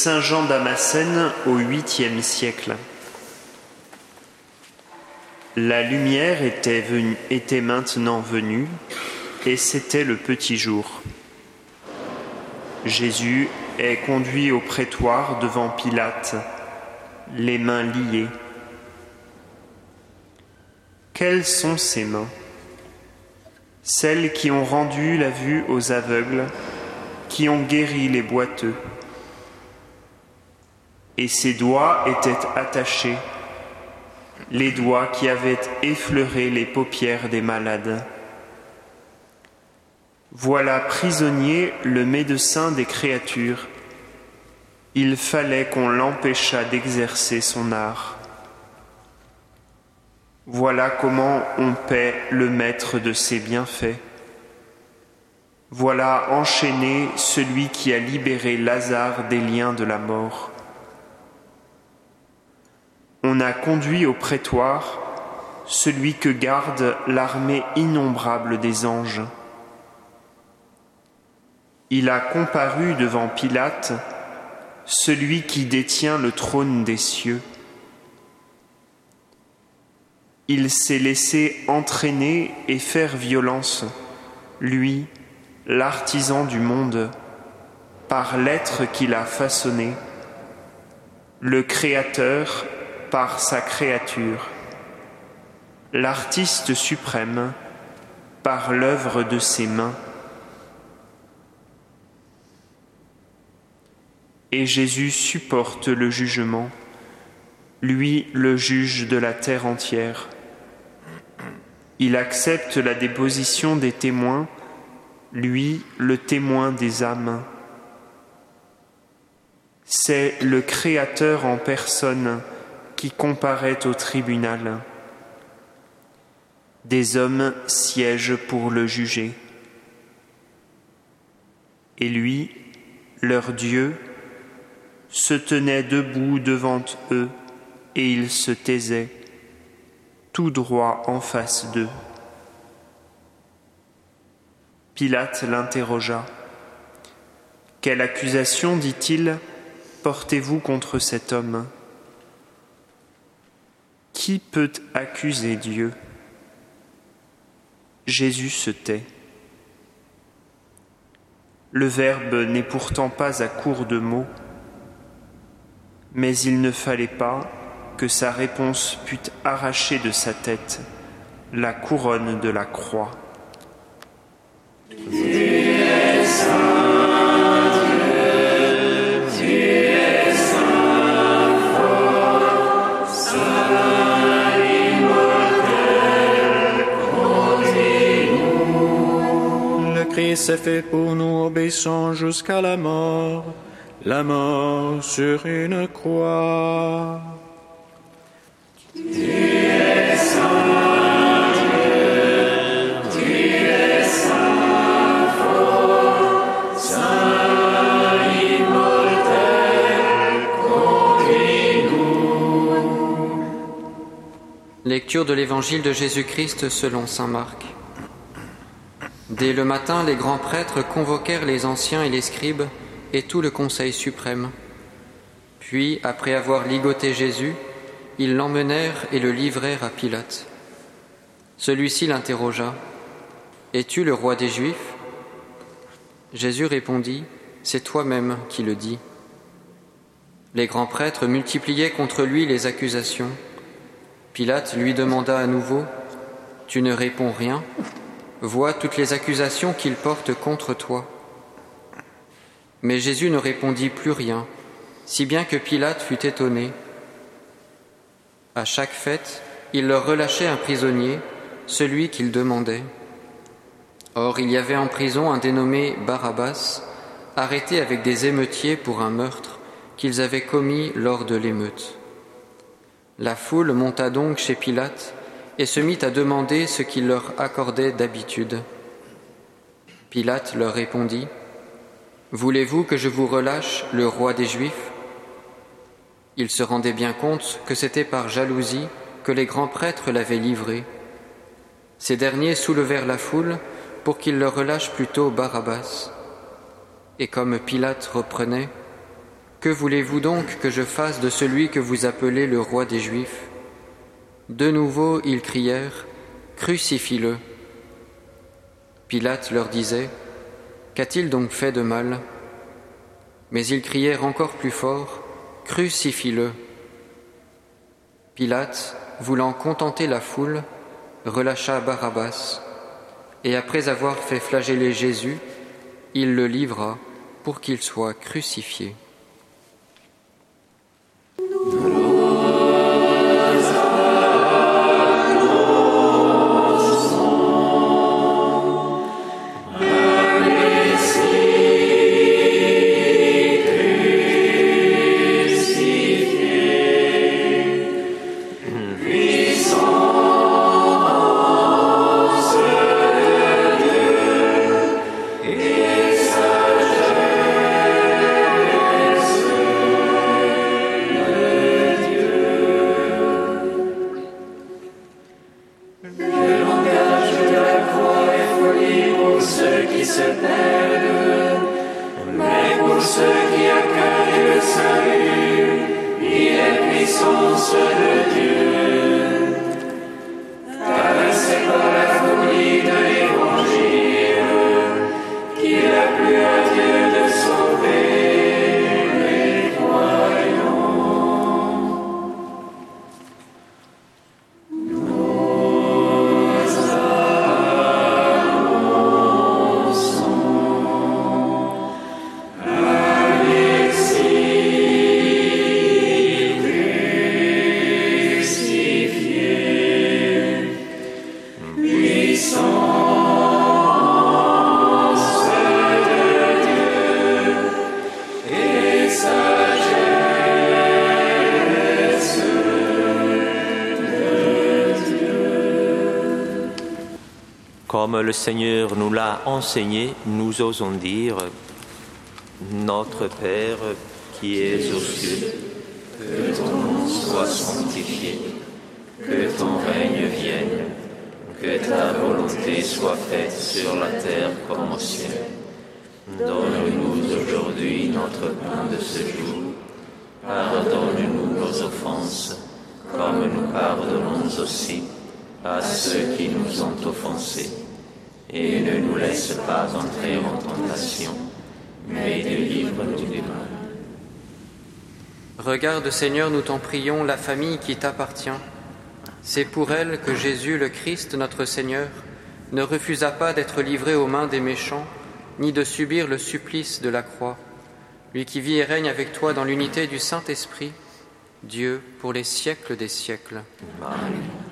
Saint Jean Damascène au 8e siècle. La lumière était, était maintenant venue et c'était le petit jour. Jésus est conduit au prétoire devant Pilate, les mains liées. Quelles sont ses mains? Celles qui ont rendu la vue aux aveugles, qui ont guéri les boiteux et ses doigts étaient attachés, les doigts qui avaient effleuré les paupières des malades. Voilà prisonnier le médecin des créatures. Il fallait qu'on l'empêchât d'exercer son art. Voilà comment on paie le maître de ses bienfaits. Voilà enchaîné celui qui a libéré Lazare des liens de la mort on a conduit au prétoire celui que garde l'armée innombrable des anges. Il a comparu devant Pilate celui qui détient le trône des cieux. Il s'est laissé entraîner et faire violence, lui, l'artisan du monde, par l'être qu'il a façonné, le Créateur par sa créature, l'artiste suprême par l'œuvre de ses mains. Et Jésus supporte le jugement, lui le juge de la terre entière. Il accepte la déposition des témoins, lui le témoin des âmes. C'est le Créateur en personne qui comparaît au tribunal. Des hommes siègent pour le juger. Et lui, leur Dieu, se tenait debout devant eux et il se taisait, tout droit en face d'eux. Pilate l'interrogea. Quelle accusation, dit-il, portez-vous contre cet homme? Qui peut accuser Dieu? Jésus se tait. Le Verbe n'est pourtant pas à court de mots, mais il ne fallait pas que sa réponse pût arracher de sa tête la couronne de la croix. S'est fait pour nous obéissant jusqu'à la mort, la mort sur une croix. Lecture de l'Évangile de Jésus-Christ selon Saint Marc. Dès le matin, les grands prêtres convoquèrent les anciens et les scribes et tout le conseil suprême. Puis, après avoir ligoté Jésus, ils l'emmenèrent et le livrèrent à Pilate. Celui-ci l'interrogea. Es-tu le roi des Juifs? Jésus répondit, C'est toi-même qui le dis. Les grands prêtres multipliaient contre lui les accusations. Pilate lui demanda à nouveau, Tu ne réponds rien? Vois toutes les accusations qu'il porte contre toi. Mais Jésus ne répondit plus rien, si bien que Pilate fut étonné. À chaque fête, il leur relâchait un prisonnier, celui qu'il demandait. Or, il y avait en prison un dénommé Barabbas, arrêté avec des émeutiers pour un meurtre qu'ils avaient commis lors de l'émeute. La foule monta donc chez Pilate et se mit à demander ce qu'il leur accordait d'habitude. Pilate leur répondit, Voulez-vous que je vous relâche le roi des Juifs? Ils se rendaient bien compte que c'était par jalousie que les grands prêtres l'avaient livré. Ces derniers soulevèrent la foule pour qu'il leur relâche plutôt Barabbas. Et comme Pilate reprenait, Que voulez-vous donc que je fasse de celui que vous appelez le roi des Juifs? De nouveau, ils crièrent, Crucifie-le. Pilate leur disait, Qu'a-t-il donc fait de mal? Mais ils crièrent encore plus fort, Crucifie-le. Pilate, voulant contenter la foule, relâcha Barabbas, et après avoir fait flageller Jésus, il le livra pour qu'il soit crucifié. Ce qui accueille le salut, il est puissance de Dieu. Comme le Seigneur nous l'a enseigné, nous osons dire, Notre Père qui es aux cieux, que ton nom soit sanctifié, que ton règne vienne, que ta volonté soit faite sur la terre comme au ciel. Donne-nous aujourd'hui notre pain de ce jour. Pardonne-nous nos offenses, comme nous pardonnons aussi à ceux qui nous ont offensés. Et ne nous laisse pas entrer en tentation, mais délivre-nous du mal. Regarde Seigneur, nous t'en prions, la famille qui t'appartient. C'est pour elle que Jésus, le Christ, notre Seigneur, ne refusa pas d'être livré aux mains des méchants, ni de subir le supplice de la croix. Lui qui vit et règne avec toi dans l'unité du Saint-Esprit, Dieu pour les siècles des siècles. Amen.